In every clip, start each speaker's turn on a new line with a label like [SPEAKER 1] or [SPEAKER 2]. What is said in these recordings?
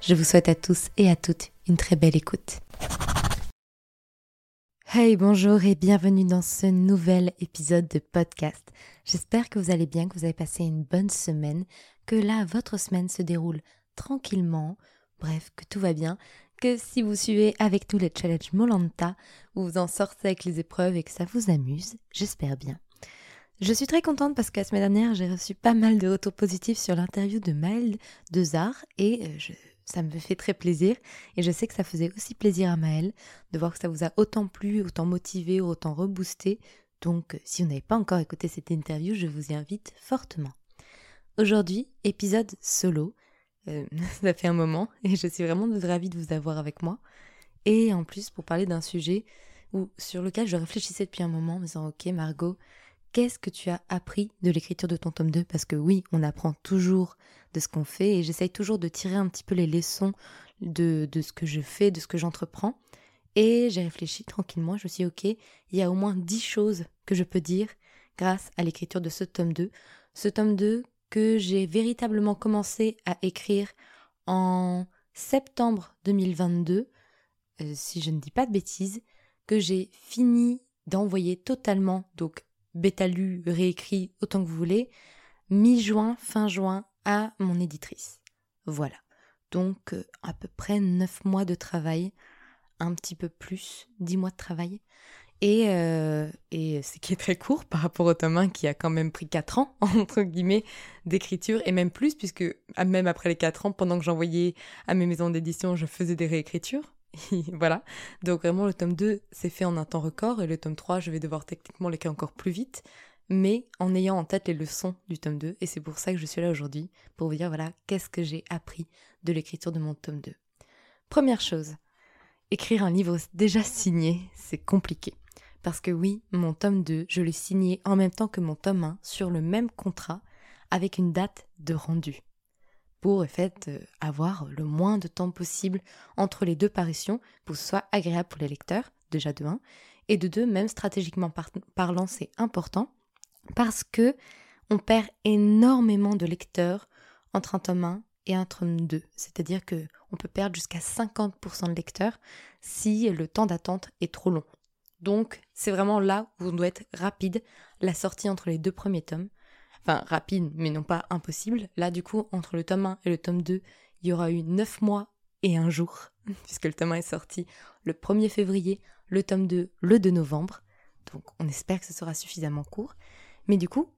[SPEAKER 1] Je vous souhaite à tous et à toutes une très belle écoute. Hey, bonjour et bienvenue dans ce nouvel épisode de podcast. J'espère que vous allez bien, que vous avez passé une bonne semaine, que là, votre semaine se déroule tranquillement, bref, que tout va bien, que si vous suivez avec tous les challenges Molanta, vous en sortez avec les épreuves et que ça vous amuse, j'espère bien. Je suis très contente parce que la semaine dernière, j'ai reçu pas mal de retours positifs sur l'interview de Maëlle de Zar et euh, je ça me fait très plaisir et je sais que ça faisait aussi plaisir à Maëlle de voir que ça vous a autant plu, autant motivé, autant reboosté. Donc si vous n'avez pas encore écouté cette interview, je vous y invite fortement. Aujourd'hui, épisode solo. Euh, ça fait un moment et je suis vraiment ravie de vous avoir avec moi. Et en plus pour parler d'un sujet sur lequel je réfléchissais depuis un moment en me disant ok Margot, qu'est-ce que tu as appris de l'écriture de ton tome 2 Parce que oui, on apprend toujours de ce qu'on fait et j'essaye toujours de tirer un petit peu les leçons de, de ce que je fais, de ce que j'entreprends. Et j'ai réfléchi tranquillement, je me suis dit, ok, il y a au moins 10 choses que je peux dire grâce à l'écriture de ce tome 2. Ce tome 2 que j'ai véritablement commencé à écrire en septembre 2022, euh, si je ne dis pas de bêtises, que j'ai fini d'envoyer totalement, donc bêta lu, réécrit, autant que vous voulez, mi-juin, fin juin, à mon éditrice. Voilà. Donc euh, à peu près neuf mois de travail, un petit peu plus, dix mois de travail. Et, euh, et ce qui est très court par rapport au tome 1 qui a quand même pris quatre ans, entre guillemets, d'écriture, et même plus, puisque même après les quatre ans, pendant que j'envoyais à mes maisons d'édition, je faisais des réécritures. voilà. Donc vraiment, le tome 2 s'est fait en un temps record et le tome 3, je vais devoir techniquement l'écrire encore plus vite, mais en ayant en tête les leçons du tome 2. Et c'est pour ça que je suis là aujourd'hui, pour vous dire, voilà, qu'est-ce que j'ai appris de l'écriture de mon tome 2. Première chose, écrire un livre déjà signé, c'est compliqué. Parce que oui, mon tome 2, je l'ai signé en même temps que mon tome 1 sur le même contrat avec une date de rendu pour en euh, avoir le moins de temps possible entre les deux parutions pour que ce soit agréable pour les lecteurs, déjà de 1, et de 2, même stratégiquement parlant, c'est important parce que on perd énormément de lecteurs entre un tome 1 et un tome 2. C'est-à-dire que on peut perdre jusqu'à 50% de lecteurs si le temps d'attente est trop long. Donc, c'est vraiment là où on doit être rapide, la sortie entre les deux premiers tomes, enfin rapide, mais non pas impossible. Là, du coup, entre le tome 1 et le tome 2, il y aura eu 9 mois et un jour, puisque le tome 1 est sorti le 1er février, le tome 2 le 2 novembre. Donc on espère que ce sera suffisamment court. Mais du coup,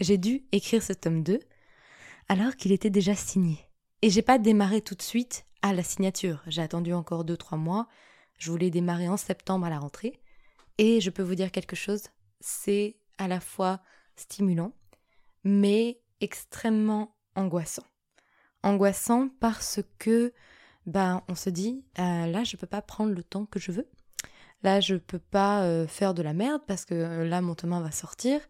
[SPEAKER 1] j'ai dû écrire ce tome 2 alors qu'il était déjà signé. Et j'ai pas démarré tout de suite à la signature. J'ai attendu encore 2-3 mois. Je voulais démarrer en septembre à la rentrée. Et je peux vous dire quelque chose, c'est à la fois stimulant mais extrêmement angoissant. Angoissant parce que ben on se dit euh, là je peux pas prendre le temps que je veux. Là je peux pas euh, faire de la merde parce que euh, là mon tome 1 va sortir.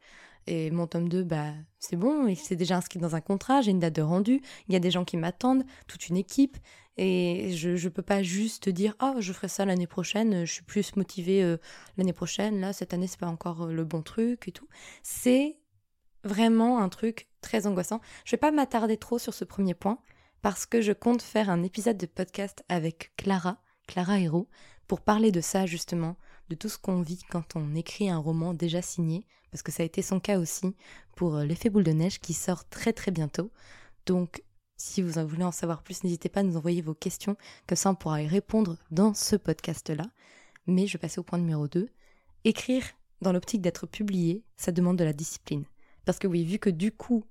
[SPEAKER 1] Et mon tome 2 bah c'est bon, il s'est déjà inscrit dans un contrat, j'ai une date de rendu, il y a des gens qui m'attendent, toute une équipe. Et je ne peux pas juste dire oh je ferai ça l'année prochaine, je suis plus motivée l'année prochaine, là cette année c'est pas encore le bon truc et tout. C'est vraiment un truc très angoissant. Je vais pas m'attarder trop sur ce premier point parce que je compte faire un épisode de podcast avec Clara, Clara Hérault, pour parler de ça justement, de tout ce qu'on vit quand on écrit un roman déjà signé, parce que ça a été son cas aussi pour euh, L'effet boule de neige qui sort très très bientôt. Donc si vous voulez en savoir plus, n'hésitez pas à nous envoyer vos questions, comme ça on pourra y répondre dans ce podcast-là. Mais je vais passer au point numéro 2. Écrire dans l'optique d'être publié, ça demande de la discipline. Parce que oui, vu que du coup,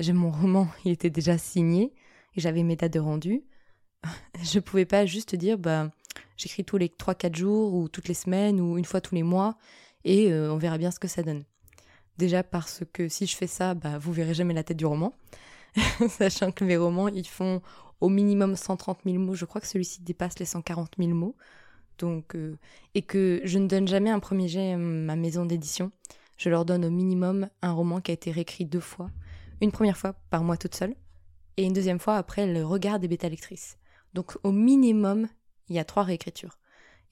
[SPEAKER 1] j'ai mon roman, il était déjà signé et j'avais mes dates de rendu, je pouvais pas juste dire bah j'écris tous les 3-4 jours ou toutes les semaines ou une fois tous les mois et euh, on verra bien ce que ça donne. Déjà parce que si je fais ça, bah vous verrez jamais la tête du roman, sachant que mes romans ils font au minimum 130 000 mots. Je crois que celui-ci dépasse les 140 000 mots. Donc, euh, et que je ne donne jamais un premier jet à ma maison d'édition. Je leur donne au minimum un roman qui a été réécrit deux fois. Une première fois par moi toute seule, et une deuxième fois après le regard des bêta lectrices. Donc au minimum, il y a trois réécritures.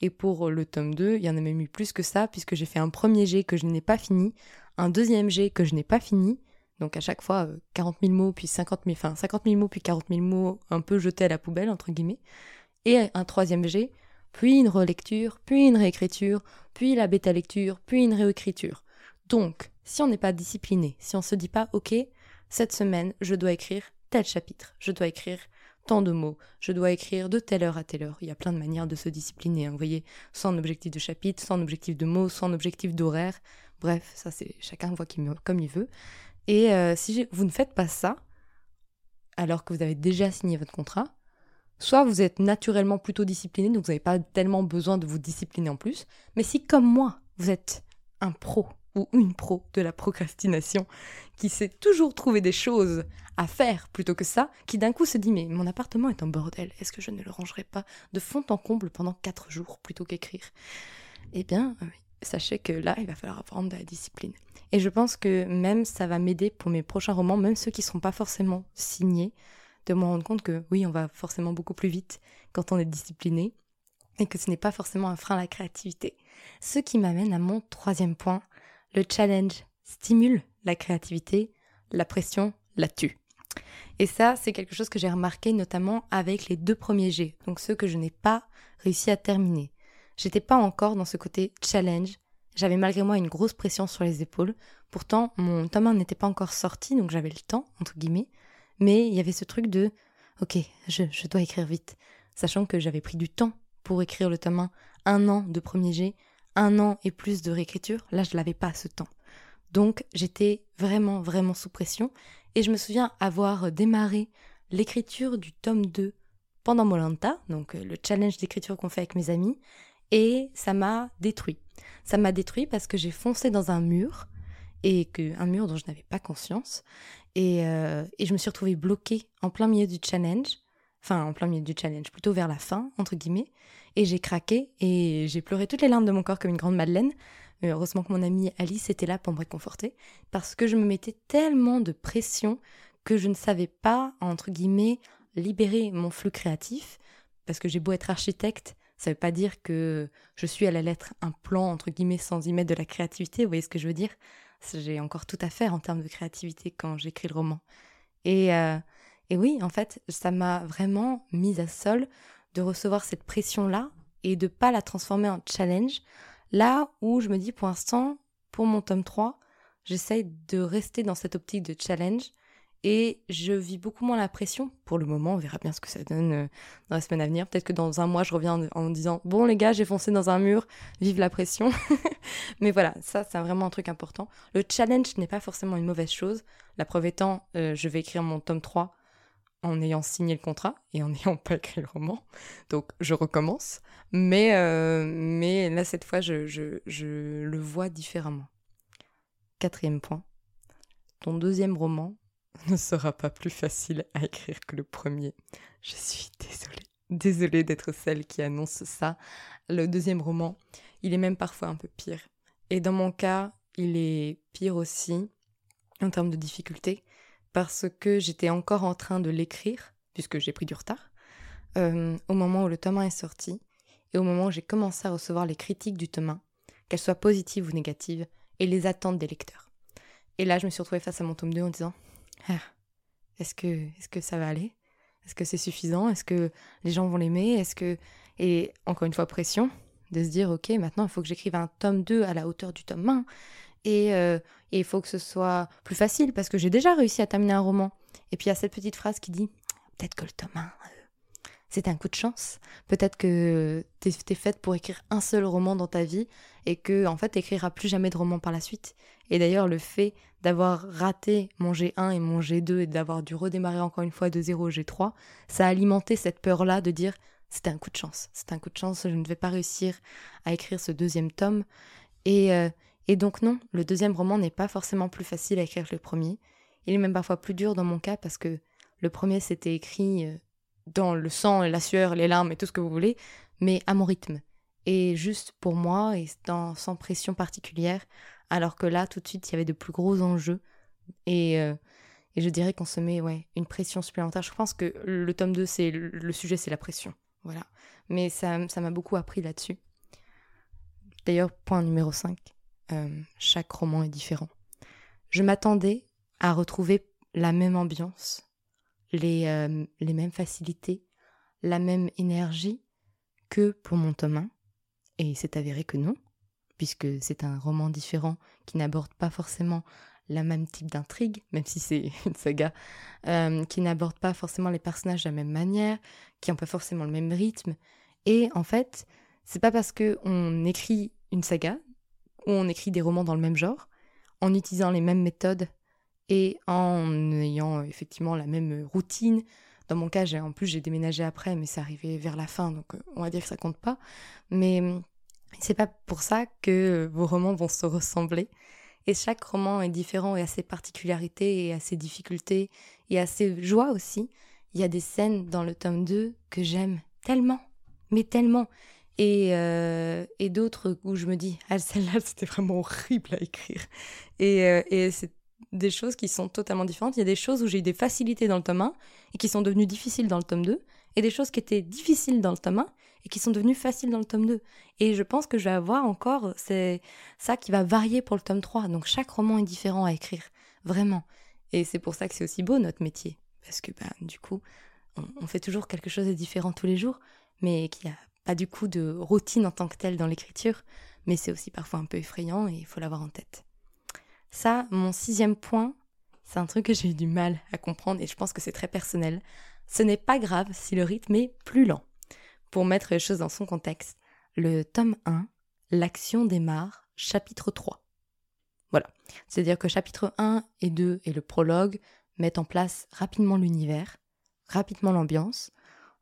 [SPEAKER 1] Et pour le tome 2, il y en a même eu plus que ça, puisque j'ai fait un premier jet que je n'ai pas fini, un deuxième jet que je n'ai pas fini, donc à chaque fois 40 euh, 000 mots, puis 50 000, enfin 50 000 mots, puis 40 000 mots un peu jetés à la poubelle, entre guillemets, et un troisième jet, puis une relecture, puis une réécriture, puis la bêta lecture, puis une réécriture. Donc, si on n'est pas discipliné, si on se dit pas, ok, cette semaine, je dois écrire tel chapitre, je dois écrire tant de mots, je dois écrire de telle heure à telle heure. Il y a plein de manières de se discipliner, hein, vous voyez, sans objectif de chapitre, sans objectif de mots, sans objectif d'horaire. Bref, ça c'est chacun voit comme il veut. Et euh, si vous ne faites pas ça, alors que vous avez déjà signé votre contrat, soit vous êtes naturellement plutôt discipliné, donc vous n'avez pas tellement besoin de vous discipliner en plus, mais si comme moi, vous êtes un pro ou une pro de la procrastination qui sait toujours trouver des choses à faire plutôt que ça, qui d'un coup se dit mais mon appartement est un bordel, est-ce que je ne le rangerai pas de fond en comble pendant quatre jours plutôt qu'écrire? Eh bien, euh, sachez que là, il va falloir apprendre de la discipline. Et je pense que même ça va m'aider pour mes prochains romans, même ceux qui ne seront pas forcément signés, de me rendre compte que oui, on va forcément beaucoup plus vite quand on est discipliné et que ce n'est pas forcément un frein à la créativité. Ce qui m'amène à mon troisième point, le challenge stimule la créativité, la pression la tue. Et ça, c'est quelque chose que j'ai remarqué notamment avec les deux premiers G, donc ceux que je n'ai pas réussi à terminer. J'étais pas encore dans ce côté challenge, j'avais malgré moi une grosse pression sur les épaules. Pourtant, mon tome 1 n'était pas encore sorti, donc j'avais le temps, entre guillemets. Mais il y avait ce truc de Ok, je, je dois écrire vite. Sachant que j'avais pris du temps pour écrire le tome 1, un an de premier G, un an et plus de réécriture, là je l'avais pas ce temps. Donc j'étais vraiment vraiment sous pression et je me souviens avoir démarré l'écriture du tome 2 pendant Molanta, donc euh, le challenge d'écriture qu'on fait avec mes amis, et ça m'a détruit. Ça m'a détruit parce que j'ai foncé dans un mur et que un mur dont je n'avais pas conscience et, euh, et je me suis retrouvée bloquée en plein milieu du challenge, enfin en plein milieu du challenge, plutôt vers la fin entre guillemets, et j'ai craqué et j'ai pleuré toutes les larmes de mon corps comme une grande madeleine. Heureusement que mon amie Alice était là pour me réconforter, parce que je me mettais tellement de pression que je ne savais pas, entre guillemets, libérer mon flux créatif, parce que j'ai beau être architecte, ça ne veut pas dire que je suis à la lettre un plan, entre guillemets, sans y mettre de la créativité, vous voyez ce que je veux dire? J'ai encore tout à faire en termes de créativité quand j'écris le roman. Et, euh, et oui, en fait, ça m'a vraiment mise à sol de recevoir cette pression-là et de pas la transformer en challenge. Là où je me dis pour l'instant, pour mon tome 3, j'essaye de rester dans cette optique de challenge et je vis beaucoup moins la pression. Pour le moment, on verra bien ce que ça donne euh, dans la semaine à venir. Peut-être que dans un mois, je reviens en, disant Bon, les gars, j'ai foncé dans un mur, vive la pression. Mais voilà, ça, c'est vraiment un truc important. Le challenge n'est pas forcément une mauvaise chose. La preuve étant, euh, je vais écrire mon tome 3 en ayant signé le contrat et en n'ayant pas écrit le roman. Donc je recommence. Mais, euh, mais là, cette fois, je, je, je, le vois différemment. Quatrième point. Ton deuxième roman ne sera pas plus facile à écrire que le premier. Je suis désolée. Désolée d'être celle qui annonce ça. Le deuxième roman, il est même parfois un peu pire. Et dans mon cas, il est pire aussi en termes de difficulté parce que j'étais encore en train de l'écrire, puisque j'ai pris du retard, euh, au moment où le tome 1 est sorti, et au moment où j'ai commencé à recevoir les critiques du tome 1, qu'elles soient positives ou négatives, et les attentes des lecteurs. Et là, je me suis retrouvée face à mon tome 2 en disant ah, Est-ce que, est que ça va aller? Est-ce que c'est suffisant? Est-ce que les gens vont l'aimer? Est-ce que. Et encore une fois, pression de se dire Ok, maintenant il faut que j'écrive un tome 2 à la hauteur du tome 1. Euh, et il faut que ce soit plus facile parce que j'ai déjà réussi à terminer un roman. Et puis il y a cette petite phrase qui dit peut-être que le tome 1, euh, c'est un coup de chance. Peut-être que tu es faite pour écrire un seul roman dans ta vie et que en fait t'écriras plus jamais de roman par la suite. Et d'ailleurs le fait d'avoir raté mon G1 et mon G2 et d'avoir dû redémarrer encore une fois de 0 au G3, ça a alimenté cette peur-là de dire c'est un coup de chance, c'est un coup de chance, je ne vais pas réussir à écrire ce deuxième tome. Et, euh, et donc non, le deuxième roman n'est pas forcément plus facile à écrire que le premier. Il est même parfois plus dur dans mon cas parce que le premier s'était écrit euh, dans le sang, la sueur, les larmes et tout ce que vous voulez, mais à mon rythme. Et juste pour moi, et sans pression particulière, alors que là, tout de suite, il y avait de plus gros enjeux. Et, euh, je dirais qu'on se met ouais, une pression supplémentaire. Je pense que le tome 2, c'est le sujet, c'est la pression. Voilà. Mais ça m'a beaucoup appris là-dessus. D'ailleurs, point numéro 5, euh, chaque roman est différent. Je m'attendais à retrouver la même ambiance, les, euh, les mêmes facilités, la même énergie que pour mon tome 1. Et c'est avéré que non, puisque c'est un roman différent qui n'aborde pas forcément la même type d'intrigue, même si c'est une saga, euh, qui n'aborde pas forcément les personnages de la même manière, qui n'ont pas forcément le même rythme. Et en fait, c'est pas parce que on écrit une saga ou on écrit des romans dans le même genre, en utilisant les mêmes méthodes et en ayant effectivement la même routine. Dans mon cas, en plus j'ai déménagé après, mais c'est arrivé vers la fin, donc euh, on va dire que ça compte pas. Mais hum, c'est pas pour ça que vos romans vont se ressembler. Et chaque roman est différent et a ses particularités et a ses difficultés et a ses joies aussi. Il y a des scènes dans le tome 2 que j'aime tellement, mais tellement. Et, euh, et d'autres où je me dis, ah, celle-là, c'était vraiment horrible à écrire. Et, euh, et c'est des choses qui sont totalement différentes. Il y a des choses où j'ai eu des facilités dans le tome 1 et qui sont devenues difficiles dans le tome 2, et des choses qui étaient difficiles dans le tome 1 et qui sont devenues faciles dans le tome 2. Et je pense que je vais avoir encore c'est ça qui va varier pour le tome 3. Donc chaque roman est différent à écrire, vraiment. Et c'est pour ça que c'est aussi beau notre métier. Parce que bah, du coup, on, fait toujours quelque chose de différent tous les jours, mais qui a pas du coup de routine en tant que telle dans l'écriture, mais c'est aussi parfois un peu effrayant et il faut l'avoir en tête. Ça, mon sixième point, c'est un truc que j'ai eu du mal à comprendre et je pense que c'est très personnel. Ce n'est pas grave si le rythme est plus lent. Pour mettre les choses dans son contexte, le tome 1, l'action démarre, chapitre 3. Voilà. C'est-à-dire que chapitre 1 et 2 et le prologue mettent en place rapidement l'univers, rapidement l'ambiance,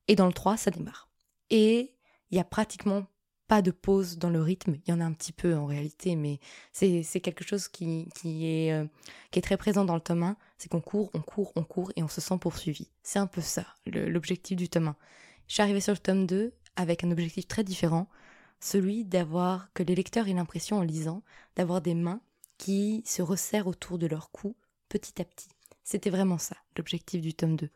[SPEAKER 1] et dans le 3, ça démarre. Et il y a pratiquement pas de pause dans le rythme. Il y en a un petit peu en réalité, mais c'est quelque chose qui, qui, est, euh, qui est très présent dans le tome 1. C'est qu'on court, on court, on court et on se sent poursuivi. C'est un peu ça, l'objectif du tome 1. Je suis arrivée sur le tome 2 avec un objectif très différent, celui d'avoir que les lecteurs aient l'impression en lisant d'avoir des mains qui se resserrent autour de leur cou petit à petit. C'était vraiment ça, l'objectif du tome 2.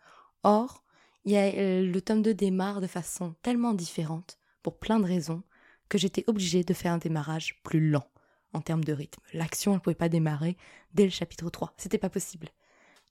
[SPEAKER 1] Or, y a, euh, le tome 2 démarre de façon tellement différente, pour plein de raisons, que j'étais obligée de faire un démarrage plus lent en termes de rythme. L'action, ne pouvait pas démarrer dès le chapitre 3. C'était pas possible.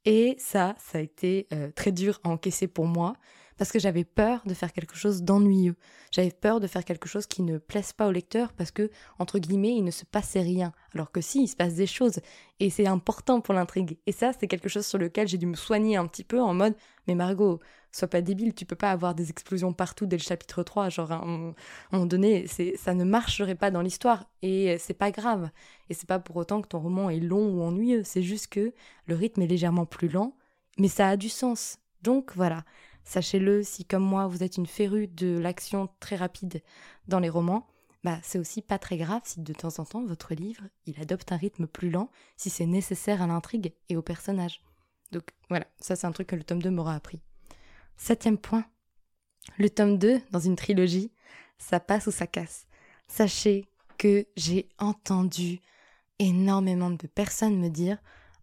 [SPEAKER 1] Et ça, ça a été euh, très dur à encaisser pour moi, parce que j'avais peur de faire quelque chose d'ennuyeux. J'avais peur de faire quelque chose qui ne plaise pas au lecteur parce que, entre guillemets, il ne se passait rien. Alors que si, il se passe des choses. Et c'est important pour l'intrigue. Et ça, c'est quelque chose sur lequel j'ai dû me soigner un petit peu en mode, mais Margot, sois pas débile, tu peux pas avoir des explosions partout dès le chapitre 3. Genre, à un moment donné, ça ne marcherait pas dans l'histoire. Et c'est pas grave. Et c'est pas pour autant que ton roman est long ou ennuyeux. C'est juste que le rythme est légèrement plus lent. Mais ça a du sens. Donc voilà, Sachez-le, si comme moi vous êtes une férue de l'action très rapide dans les romans, bah c'est aussi pas très grave si de temps en temps votre livre il adopte un rythme plus lent si c'est nécessaire à l'intrigue et au personnage. Donc voilà, ça c'est un truc que le tome 2 m'aura appris. Septième point, le tome 2 dans une trilogie, ça passe ou ça casse. Sachez que j'ai entendu énormément de personnes me dire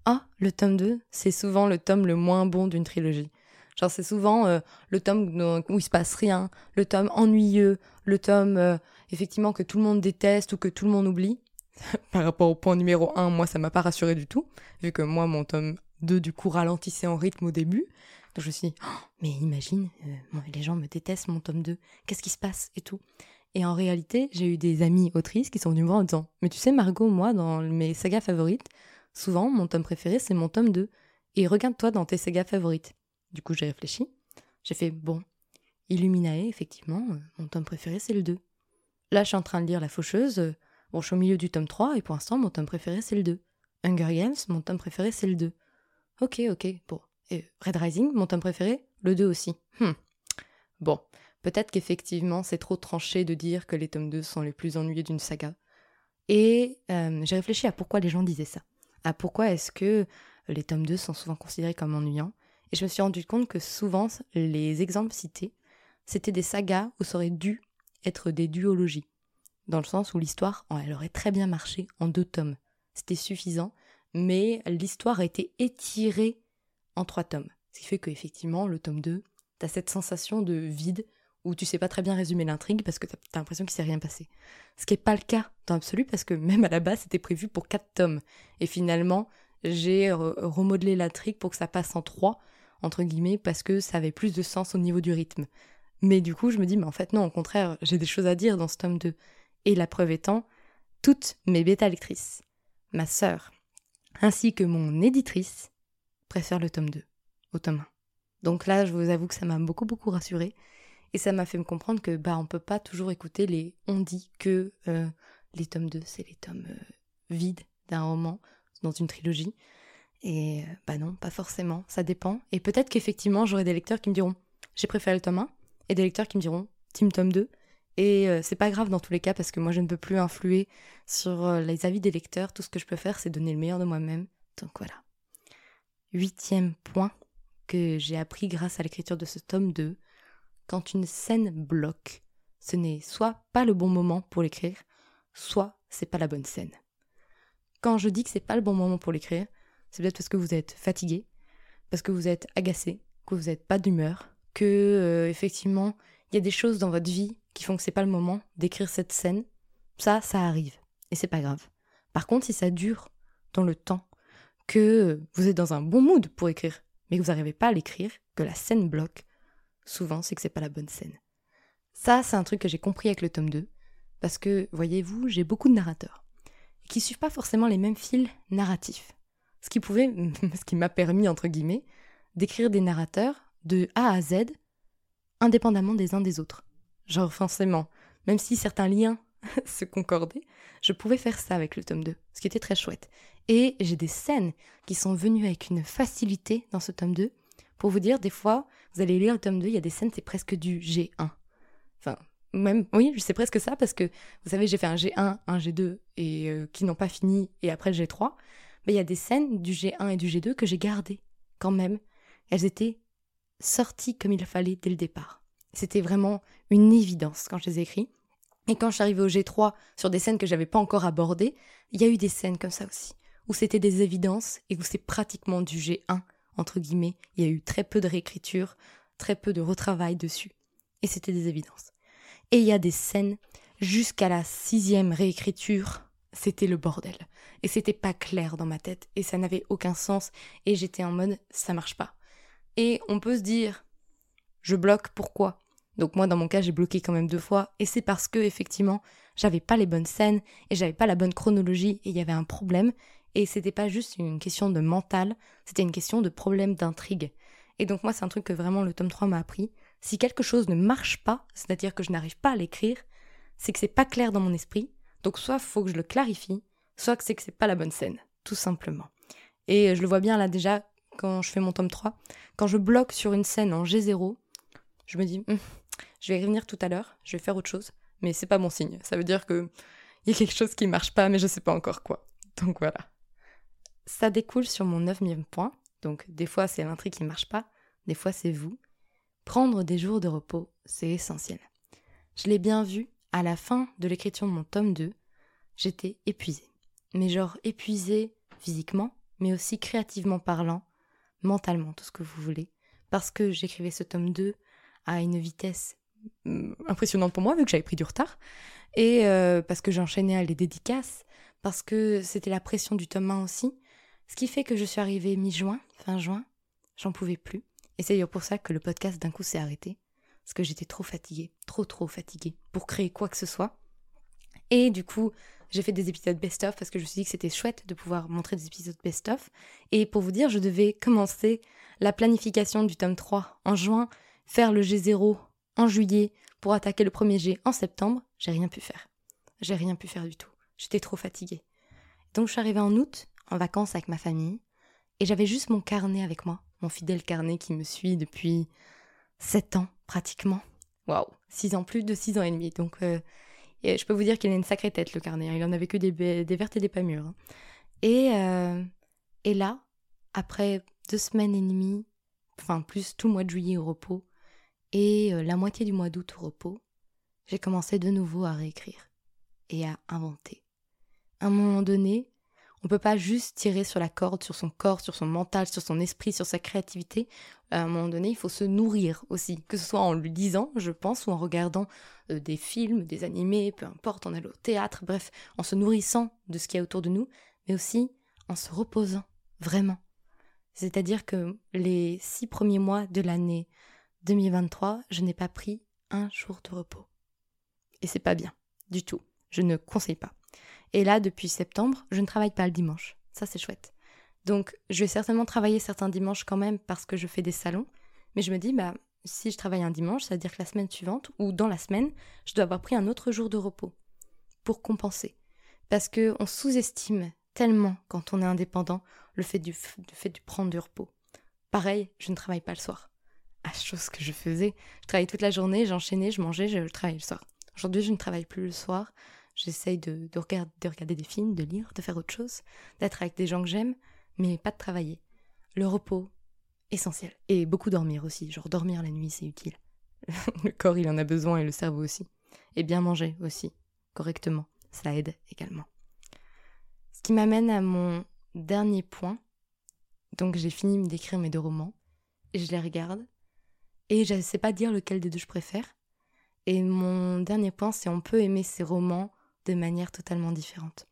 [SPEAKER 1] Ah, le tome 2, c'est souvent le tome le moins bon d'une trilogie. Genre, c'est souvent euh, le tome où il se passe rien, le tome ennuyeux, le tome euh, effectivement que tout le monde déteste ou que tout le monde oublie. Par rapport au point numéro 1, moi, ça m'a pas rassuré du tout, vu que moi, mon tome 2, du coup, ralentissait en rythme au début. Donc, je me suis dit, oh, mais imagine, euh, les gens me détestent mon tome 2, qu'est-ce qui se passe et tout? Et en réalité, j'ai eu des amis autrices qui sont venues me voir en disant, mais tu sais, Margot, moi, dans mes sagas favorites, souvent, mon tome préféré, c'est mon tome 2. Et regarde-toi dans tes sagas favorites. Du coup, j'ai réfléchi. J'ai fait, bon, Illuminae, effectivement, euh, mon tome préféré, c'est le 2. Là, je suis en train de lire La Faucheuse. Euh, bon, je suis au milieu du tome 3, et pour l'instant, mon tome préféré, c'est le 2. Hunger Games, mon tome préféré, c'est le 2. Ok, ok, bon. Et Red Rising, mon tome préféré, le 2 aussi. Hmm. Bon, peut-être qu'effectivement, c'est trop tranché de dire que les tomes 2 sont les plus ennuyés d'une saga. Et euh, j'ai réfléchi à pourquoi les gens disaient ça. À pourquoi est-ce que les tomes 2 sont souvent considérés comme ennuyants Et je me suis rendu compte que souvent, les exemples cités, c'était des sagas où ça aurait dû être des duologies. Dans le sens où l'histoire, elle aurait très bien marché en deux tomes. C'était suffisant, mais l'histoire a été étirée en trois tomes. Ce qui fait qu'effectivement, le tome 2, t'as cette sensation de vide où tu sais pas très bien résumer l'intrigue parce que t'as as, l'impression qu'il s'est rien passé. Ce qui n'est pas le cas dans l'absolu parce que même à la base, c'était prévu pour quatre tomes. Et finalement, j'ai remodelé l'intrigue pour que ça passe en trois, entre guillemets, parce que ça avait plus de sens au niveau du rythme. Mais du coup, je me dis, mais en fait, non, au contraire, j'ai des choses à dire dans ce tome 2. Et la preuve étant, toutes mes bêta-lectrices, ma sœur, ainsi que mon éditrice, préfèrent le tome 2 au tome 1. Donc là, je vous avoue que ça m'a beaucoup, beaucoup rassurée. Et ça m'a fait me comprendre que bah on peut pas toujours écouter les on dit que euh, les tomes 2 c'est les tomes euh, vides d'un roman dans une trilogie. Et euh, bah non, pas forcément, ça dépend. Et peut-être qu'effectivement j'aurai des lecteurs qui me diront j'ai préféré le tome 1 et des lecteurs qui me diront Team tome 2. Et c'est pas grave dans tous les cas parce que moi je ne peux plus influer sur les avis des lecteurs. Tout ce que je peux faire c'est donner le meilleur de moi-même. Donc voilà. Huitième point que j'ai appris grâce à l'écriture de ce tome 2, quand une scène bloque, ce n'est soit pas le bon moment pour l'écrire, soit c'est pas la bonne scène. Quand je dis que c'est pas le bon moment pour l'écrire, c'est peut-être parce que vous êtes fatigué, parce que vous êtes agacé, que vous n'êtes pas d'humeur, que euh, effectivement il y a des choses dans votre vie qui font que c'est pas le moment d'écrire cette scène. Ça, ça arrive et c'est pas grave. Par contre, si ça dure dans le temps, que vous êtes dans un bon mood pour écrire, mais que vous n'arrivez pas à l'écrire, que la scène bloque, souvent c'est que c'est pas la bonne scène. Ça, c'est un truc que j'ai compris avec le tome 2, parce que, voyez-vous, j'ai beaucoup de narrateurs, qui suivent pas forcément les mêmes fils narratifs. Ce qui pouvait, ce qui m'a permis, entre guillemets, d'écrire des narrateurs de A à Z, indépendamment des uns des autres. Genre, forcément, même si certains liens se concordaient, je pouvais faire ça avec le tome 2, ce qui était très chouette. Et j'ai des scènes qui sont venues avec une facilité dans ce tome 2, pour vous dire, des fois, vous allez lire le tome 2, il y a des scènes, c'est presque du G1. Enfin, même, oui, c'est presque ça, parce que, vous savez, j'ai fait un G1, un G2, et euh, qui n'ont pas fini, et après le G3. Il y a des scènes du G1 et du G2 que j'ai gardées, quand même. Elles étaient sorties comme il fallait dès le départ. C'était vraiment une évidence quand je les ai écrites. Et quand je suis arrivée au G3 sur des scènes que j'avais pas encore abordées, il y a eu des scènes comme ça aussi, où c'était des évidences et où c'est pratiquement du G1 entre guillemets, il y a eu très peu de réécriture, très peu de retravail dessus. Et c'était des évidences. Et il y a des scènes, jusqu'à la sixième réécriture, c'était le bordel. Et c'était pas clair dans ma tête, et ça n'avait aucun sens, et j'étais en mode, ça marche pas. Et on peut se dire, je bloque, pourquoi? Donc moi, dans mon cas, j'ai bloqué quand même deux fois, et c'est parce que, effectivement, j'avais pas les bonnes scènes, et j'avais pas la bonne chronologie, et il y avait un problème, et c'était pas juste une question de mental, c'était une question de problème d'intrigue. Et donc moi, c'est un truc que vraiment le tome 3 m'a appris. Si quelque chose ne marche pas, c'est-à-dire que je n'arrive pas à l'écrire, c'est que c'est pas clair dans mon esprit. Donc soit faut que je le clarifie, soit que c'est que c'est pas la bonne scène, tout simplement. Et je le vois bien là déjà quand je fais mon tome 3, quand je bloque sur une scène en G0, je me dis hum, je vais revenir tout à l'heure, je vais faire autre chose, mais c'est pas mon signe. Ça veut dire que il y a quelque chose qui marche pas mais je sais pas encore quoi. Donc voilà. Ça découle sur mon neuvième point. Donc des fois c'est l'intrigue qui marche pas, des fois c'est vous. Prendre des jours de repos, c'est essentiel. Je l'ai bien vu, à la fin de l'écriture de mon tome 2, j'étais épuisée. Mais genre épuisée physiquement, mais aussi créativement parlant, mentalement, tout ce que vous voulez. Parce que j'écrivais ce tome 2 à une vitesse mm, impressionnante pour moi, vu que j'avais pris du retard. Et euh, parce que j'enchaînais à les dédicaces, parce que c'était la pression du tome 1 aussi. Ce qui fait que je suis arrivée mi-juin, fin juin, j'en pouvais plus. Et c'est d'ailleurs pour ça que le podcast d'un coup s'est arrêté. Parce que j'étais trop fatiguée, trop trop fatiguée pour créer quoi que ce soit. Et du coup, j'ai fait des épisodes best-of parce que je me suis dit que c'était chouette de pouvoir montrer des épisodes best-of. Et pour vous dire, je devais commencer la planification du tome 3 en juin, faire le G0 en juillet pour attaquer le premier G en septembre. J'ai rien pu faire. J'ai rien pu faire du tout. J'étais trop fatiguée. Donc je suis arrivée en août en vacances avec ma famille, et j'avais juste mon carnet avec moi, mon fidèle carnet qui me suit depuis 7 ans pratiquement. Waouh, 6 ans, plus de 6 ans et demi. Donc euh, je peux vous dire qu'il a une sacrée tête le carnet, hein. il en avait que des, des vertes et des pas mûres. Et, euh, et là, après deux semaines et demie, enfin plus tout le mois de juillet au repos et euh, la moitié du mois d'août au repos, j'ai commencé de nouveau à réécrire et à inventer. À un moment donné, on ne peut pas juste tirer sur la corde, sur son corps, sur son mental, sur son esprit, sur sa créativité. À un moment donné, il faut se nourrir aussi, que ce soit en lui disant, je pense, ou en regardant euh, des films, des animés, peu importe, en allant au théâtre, bref, en se nourrissant de ce qu'il y a autour de nous, mais aussi en se reposant, vraiment. C'est-à-dire que les six premiers mois de l'année 2023, je n'ai pas pris un jour de repos. Et c'est pas bien, du tout. Je ne conseille pas. Et là, depuis septembre, je ne travaille pas le dimanche. Ça, c'est chouette. Donc, je vais certainement travailler certains dimanches quand même parce que je fais des salons. Mais je me dis, bah, si je travaille un dimanche, ça veut dire que la semaine suivante, ou dans la semaine, je dois avoir pris un autre jour de repos pour compenser. Parce qu'on sous-estime tellement quand on est indépendant le fait, du, fait de prendre du repos. Pareil, je ne travaille pas le soir. À chose que je faisais. Je travaillais toute la journée, j'enchaînais, je mangeais, je travaillais le soir. Aujourd'hui, je ne travaille plus le soir. J'essaye de, de, regarder des films, de lire, de faire autre chose, d'être avec des gens que j'aime, mais pas de travailler. Le repos, essentiel. Et beaucoup dormir aussi. Genre dormir la nuit, c'est utile. le corps, il en a besoin et le cerveau aussi. Et bien manger aussi, correctement. Ça aide également. Ce qui m'amène à mon dernier point. Donc j'ai fini d'écrire mes deux romans. Et je les regarde. Et je ne sais pas dire lequel des deux je préfère. Et mon dernier point, c'est on peut aimer ces romans de manière totalement différente.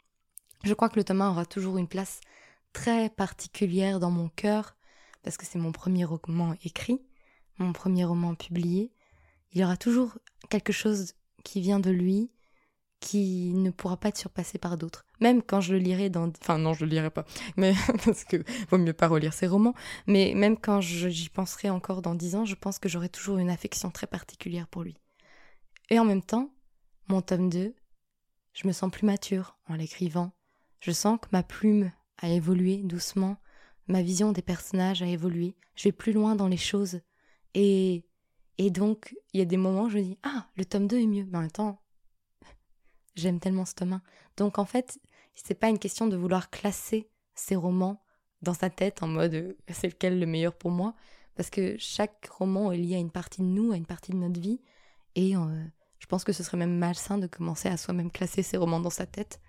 [SPEAKER 1] Je crois que le tome aura toujours une place très particulière dans mon cœur, parce que c'est mon premier roman écrit, mon premier roman publié. Il y aura toujours quelque chose qui vient de lui, qui ne pourra pas être surpassé par d'autres. Même quand je le lirai dans... Enfin non, je le lirai pas, mais parce que vaut mieux pas relire ses romans, mais même quand j'y penserai encore dans dix ans, je pense que j'aurai toujours une affection très particulière pour lui. Et en même temps, mon tome 2 je me sens plus mature en l'écrivant. Je sens que ma plume a évolué doucement, ma vision des personnages a évolué, je vais plus loin dans les choses. Et, et donc, il y a des moments où je me dis Ah, le tome 2 est mieux. Mais en même temps, j'aime tellement ce tome 1. Donc en fait, c'est pas une question de vouloir classer ces romans dans sa tête en mode euh, c'est lequel le meilleur pour moi. Parce que chaque roman est lié à une partie de nous, à une partie de notre vie. Et euh, je pense que ce serait même malsain de commencer à soi-même classer ses romans dans sa tête.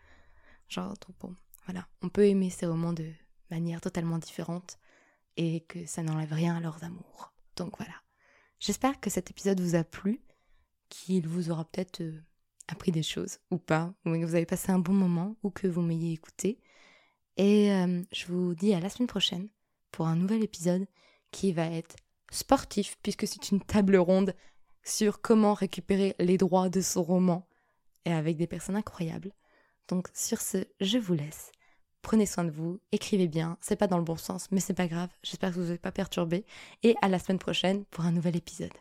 [SPEAKER 1] Genre, bon, voilà, on peut aimer ces romans de manière totalement différente et que ça n'enlève rien à leurs amours. Donc voilà. J'espère que cet épisode vous a plu, qu'il vous aura peut-être euh, appris des choses ou pas, ou que vous avez passé un bon moment ou que vous m'ayez écouté. Et euh, je vous dis à la semaine prochaine pour un nouvel épisode qui va être sportif puisque c'est une table ronde sur comment récupérer les droits de son roman et avec des personnes incroyables. Donc sur ce, je vous laisse. Prenez soin de vous, écrivez bien, c'est pas dans le bon sens, mais c'est pas grave, j'espère que vous n'êtes pas perturbé, et à la semaine prochaine pour un nouvel épisode.